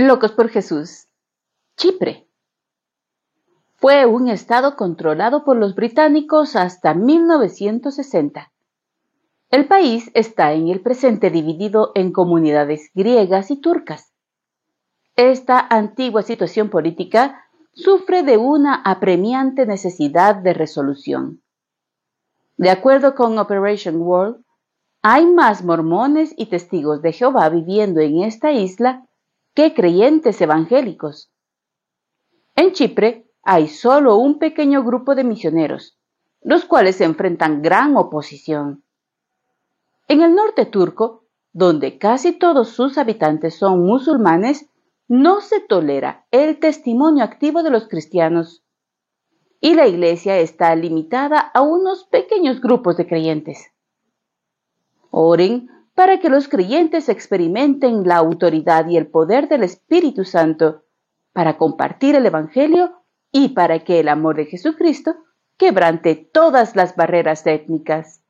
Locos por Jesús. Chipre. Fue un estado controlado por los británicos hasta 1960. El país está en el presente dividido en comunidades griegas y turcas. Esta antigua situación política sufre de una apremiante necesidad de resolución. De acuerdo con Operation World, hay más mormones y testigos de Jehová viviendo en esta isla que creyentes evangélicos. En Chipre hay solo un pequeño grupo de misioneros, los cuales enfrentan gran oposición. En el norte turco, donde casi todos sus habitantes son musulmanes, no se tolera el testimonio activo de los cristianos y la iglesia está limitada a unos pequeños grupos de creyentes. Oren para que los creyentes experimenten la autoridad y el poder del Espíritu Santo para compartir el Evangelio y para que el amor de Jesucristo quebrante todas las barreras étnicas.